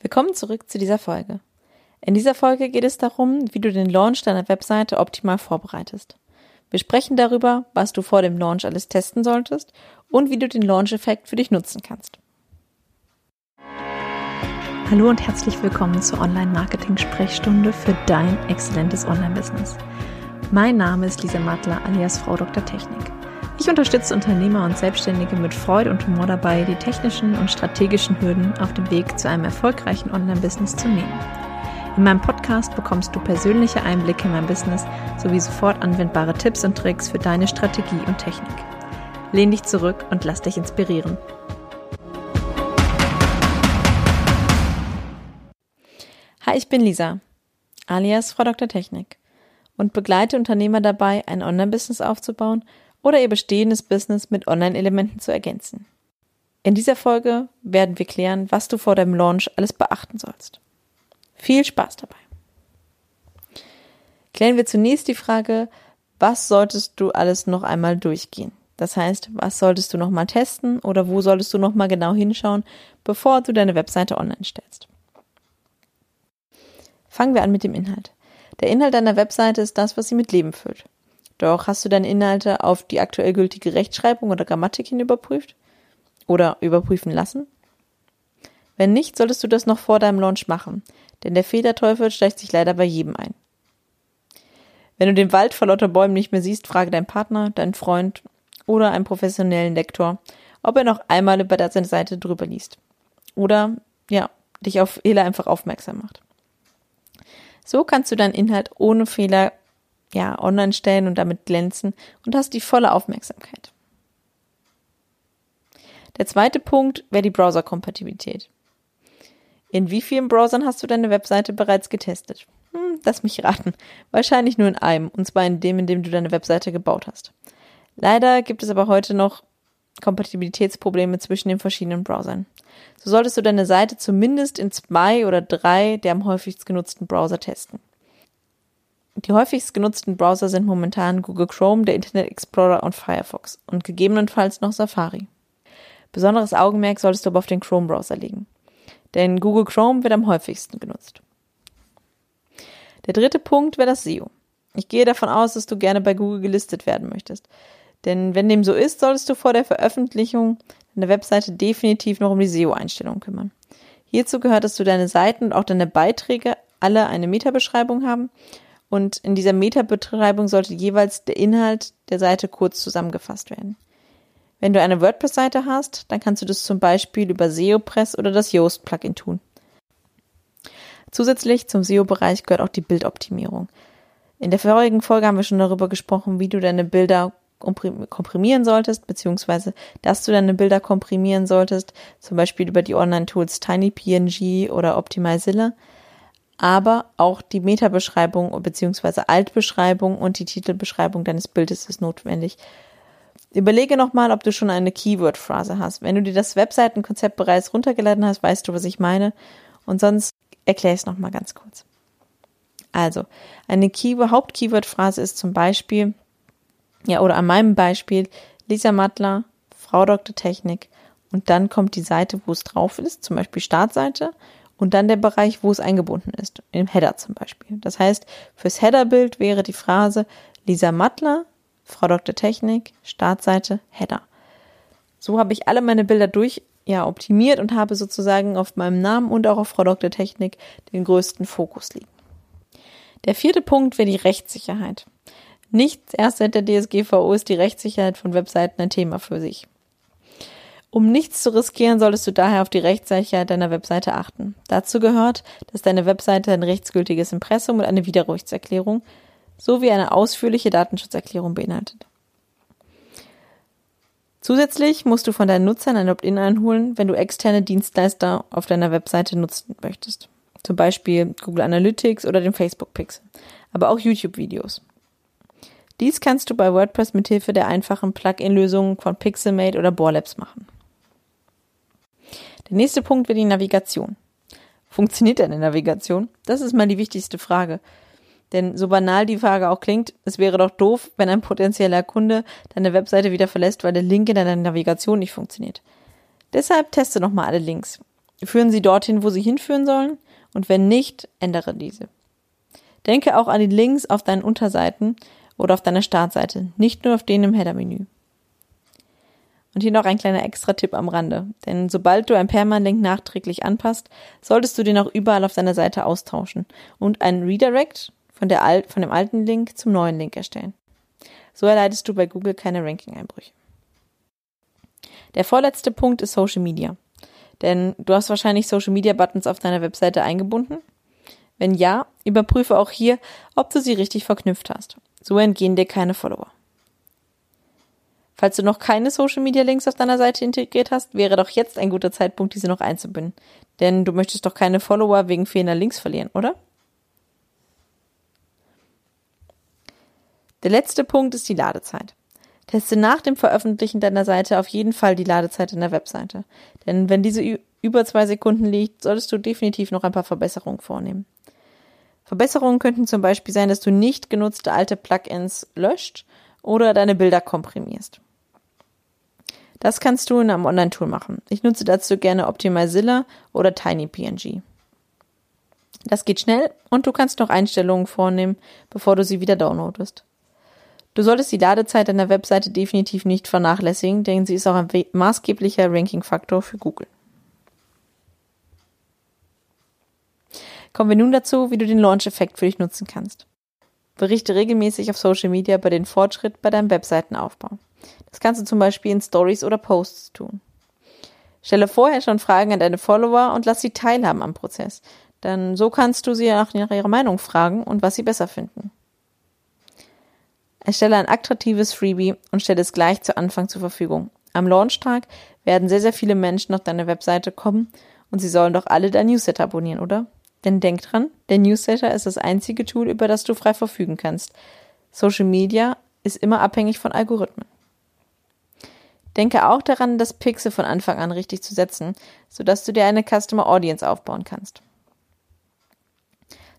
Willkommen zurück zu dieser Folge. In dieser Folge geht es darum, wie du den Launch deiner Webseite optimal vorbereitest. Wir sprechen darüber, was du vor dem Launch alles testen solltest und wie du den Launch-Effekt für dich nutzen kannst. Hallo und herzlich willkommen zur Online-Marketing-Sprechstunde für dein exzellentes Online-Business. Mein Name ist Lisa Mattler alias Frau Dr. Technik. Ich unterstütze Unternehmer und Selbstständige mit Freude und Humor dabei, die technischen und strategischen Hürden auf dem Weg zu einem erfolgreichen Online-Business zu nehmen. In meinem Podcast bekommst du persönliche Einblicke in mein Business sowie sofort anwendbare Tipps und Tricks für deine Strategie und Technik. Lehn dich zurück und lass dich inspirieren. Hi, ich bin Lisa, alias Frau Dr. Technik und begleite Unternehmer dabei, ein Online-Business aufzubauen – oder ihr bestehendes Business mit Online-Elementen zu ergänzen. In dieser Folge werden wir klären, was du vor deinem Launch alles beachten sollst. Viel Spaß dabei. Klären wir zunächst die Frage, was solltest du alles noch einmal durchgehen? Das heißt, was solltest du noch mal testen oder wo solltest du noch mal genau hinschauen, bevor du deine Webseite online stellst? Fangen wir an mit dem Inhalt. Der Inhalt deiner Webseite ist das, was sie mit Leben füllt. Doch hast du deine Inhalte auf die aktuell gültige Rechtschreibung oder Grammatik hin überprüft? Oder überprüfen lassen? Wenn nicht, solltest du das noch vor deinem Launch machen, denn der Fehlerteufel schleicht sich leider bei jedem ein. Wenn du den Wald vor lauter Bäumen nicht mehr siehst, frage deinen Partner, deinen Freund oder einen professionellen Lektor, ob er noch einmal über seine Seite drüber liest. Oder, ja, dich auf Fehler einfach aufmerksam macht. So kannst du deinen Inhalt ohne Fehler ja, online stellen und damit glänzen und hast die volle Aufmerksamkeit. Der zweite Punkt wäre die Browser-Kompatibilität. In wie vielen Browsern hast du deine Webseite bereits getestet? Hm, lass mich raten. Wahrscheinlich nur in einem, und zwar in dem, in dem du deine Webseite gebaut hast. Leider gibt es aber heute noch Kompatibilitätsprobleme zwischen den verschiedenen Browsern. So solltest du deine Seite zumindest in zwei oder drei der am häufigst genutzten Browser testen. Die häufigst genutzten Browser sind momentan Google Chrome, der Internet Explorer und Firefox und gegebenenfalls noch Safari. Besonderes Augenmerk solltest du aber auf den Chrome-Browser legen, denn Google Chrome wird am häufigsten genutzt. Der dritte Punkt wäre das SEO. Ich gehe davon aus, dass du gerne bei Google gelistet werden möchtest. Denn wenn dem so ist, solltest du vor der Veröffentlichung deiner Webseite definitiv noch um die SEO-Einstellungen kümmern. Hierzu gehört, dass du deine Seiten und auch deine Beiträge alle eine Metabeschreibung haben und in dieser Meta-Betreibung sollte jeweils der Inhalt der Seite kurz zusammengefasst werden. Wenn du eine WordPress-Seite hast, dann kannst du das zum Beispiel über SEOpress oder das Yoast-Plugin tun. Zusätzlich zum SEO-Bereich gehört auch die Bildoptimierung. In der vorigen Folge haben wir schon darüber gesprochen, wie du deine Bilder komprimieren solltest, beziehungsweise dass du deine Bilder komprimieren solltest, zum Beispiel über die Online-Tools TinyPNG oder Optimizilla aber auch die Metabeschreibung bzw. Altbeschreibung und die Titelbeschreibung deines Bildes ist notwendig. Überlege nochmal, ob du schon eine Keyword-Phrase hast. Wenn du dir das Webseitenkonzept bereits runtergeladen hast, weißt du, was ich meine. Und sonst erkläre ich es nochmal ganz kurz. Also, eine Keyword, Haupt-Keyword-Phrase ist zum Beispiel, ja, oder an meinem Beispiel, Lisa Mattler, Frau Dr. Technik, und dann kommt die Seite, wo es drauf ist, zum Beispiel Startseite, und dann der Bereich, wo es eingebunden ist, im Header zum Beispiel. Das heißt, fürs Headerbild wäre die Phrase Lisa Mattler, Frau Dr. Technik, Startseite, Header. So habe ich alle meine Bilder durch ja, optimiert und habe sozusagen auf meinem Namen und auch auf Frau Dr. Technik den größten Fokus liegen. Der vierte Punkt wäre die Rechtssicherheit. Nicht erst seit der DSGVO ist die Rechtssicherheit von Webseiten ein Thema für sich. Um nichts zu riskieren, solltest du daher auf die Rechtssicherheit deiner Webseite achten. Dazu gehört, dass deine Webseite ein rechtsgültiges Impressum und eine Widerrufserklärung sowie eine ausführliche Datenschutzerklärung beinhaltet. Zusätzlich musst du von deinen Nutzern ein Opt-in einholen, wenn du externe Dienstleister auf deiner Webseite nutzen möchtest. Zum Beispiel Google Analytics oder den Facebook Pixel. Aber auch YouTube-Videos. Dies kannst du bei WordPress mit Hilfe der einfachen Plugin-Lösungen von Pixelmate oder Borlabs machen. Der nächste Punkt wird die Navigation. Funktioniert deine Navigation? Das ist mal die wichtigste Frage. Denn so banal die Frage auch klingt, es wäre doch doof, wenn ein potenzieller Kunde deine Webseite wieder verlässt, weil der Link in deiner Navigation nicht funktioniert. Deshalb teste nochmal alle Links. Führen sie dorthin, wo sie hinführen sollen? Und wenn nicht, ändere diese. Denke auch an die Links auf deinen Unterseiten oder auf deiner Startseite, nicht nur auf den im Header-Menü. Und hier noch ein kleiner Extra-Tipp am Rande. Denn sobald du ein Permalink nachträglich anpasst, solltest du den auch überall auf deiner Seite austauschen und einen Redirect von, der Al von dem alten Link zum neuen Link erstellen. So erleidest du bei Google keine Ranking-Einbrüche. Der vorletzte Punkt ist Social Media. Denn du hast wahrscheinlich Social Media Buttons auf deiner Webseite eingebunden. Wenn ja, überprüfe auch hier, ob du sie richtig verknüpft hast. So entgehen dir keine Follower. Falls du noch keine Social Media Links auf deiner Seite integriert hast, wäre doch jetzt ein guter Zeitpunkt, diese noch einzubinden. Denn du möchtest doch keine Follower wegen fehlender Links verlieren, oder? Der letzte Punkt ist die Ladezeit. Teste nach dem Veröffentlichen deiner Seite auf jeden Fall die Ladezeit in der Webseite. Denn wenn diese über zwei Sekunden liegt, solltest du definitiv noch ein paar Verbesserungen vornehmen. Verbesserungen könnten zum Beispiel sein, dass du nicht genutzte alte Plugins löscht oder deine Bilder komprimierst. Das kannst du in einem Online-Tool machen. Ich nutze dazu gerne Optimizilla oder TinyPNG. Das geht schnell und du kannst noch Einstellungen vornehmen, bevor du sie wieder downloadest. Du solltest die Ladezeit deiner Webseite definitiv nicht vernachlässigen, denn sie ist auch ein maßgeblicher Ranking-Faktor für Google. Kommen wir nun dazu, wie du den Launch-Effekt für dich nutzen kannst. Berichte regelmäßig auf Social Media über den Fortschritt bei deinem Webseitenaufbau. Das kannst du zum Beispiel in Stories oder Posts tun. Stelle vorher schon Fragen an deine Follower und lass sie teilhaben am Prozess. Denn so kannst du sie nach ihrer Meinung fragen und was sie besser finden. Erstelle ein attraktives Freebie und stelle es gleich zu Anfang zur Verfügung. Am Launchtag werden sehr, sehr viele Menschen auf deine Webseite kommen und sie sollen doch alle dein Newsletter abonnieren, oder? Denn denk dran, der Newsletter ist das einzige Tool, über das du frei verfügen kannst. Social Media ist immer abhängig von Algorithmen. Denke auch daran, das Pixel von Anfang an richtig zu setzen, sodass du dir eine Customer Audience aufbauen kannst.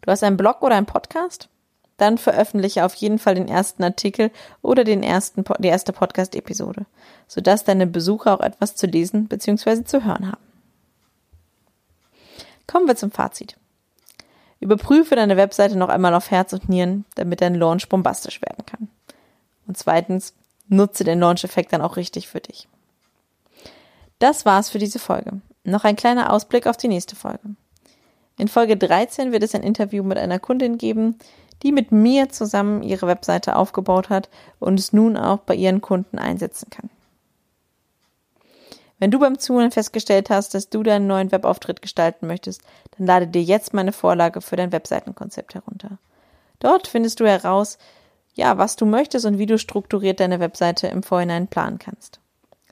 Du hast einen Blog oder einen Podcast? Dann veröffentliche auf jeden Fall den ersten Artikel oder den ersten, die erste Podcast-Episode, sodass deine Besucher auch etwas zu lesen bzw. zu hören haben. Kommen wir zum Fazit. Überprüfe deine Webseite noch einmal auf Herz und Nieren, damit dein Launch bombastisch werden kann. Und zweitens, nutze den Launch-Effekt dann auch richtig für dich. Das war's für diese Folge. Noch ein kleiner Ausblick auf die nächste Folge. In Folge 13 wird es ein Interview mit einer Kundin geben, die mit mir zusammen ihre Webseite aufgebaut hat und es nun auch bei ihren Kunden einsetzen kann. Wenn du beim Zuhören festgestellt hast, dass du deinen neuen Webauftritt gestalten möchtest, dann lade dir jetzt meine Vorlage für dein Webseitenkonzept herunter. Dort findest du heraus, ja, was du möchtest und wie du strukturiert deine Webseite im Vorhinein planen kannst.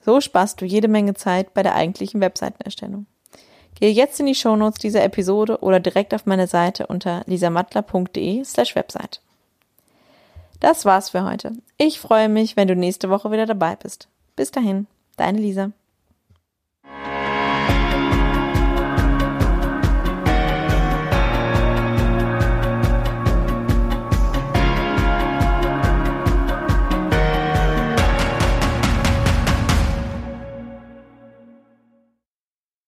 So sparst du jede Menge Zeit bei der eigentlichen Webseitenerstellung. Gehe jetzt in die Shownotes dieser Episode oder direkt auf meine Seite unter lisamattler.de slash website. Das war's für heute. Ich freue mich, wenn du nächste Woche wieder dabei bist. Bis dahin, deine Lisa.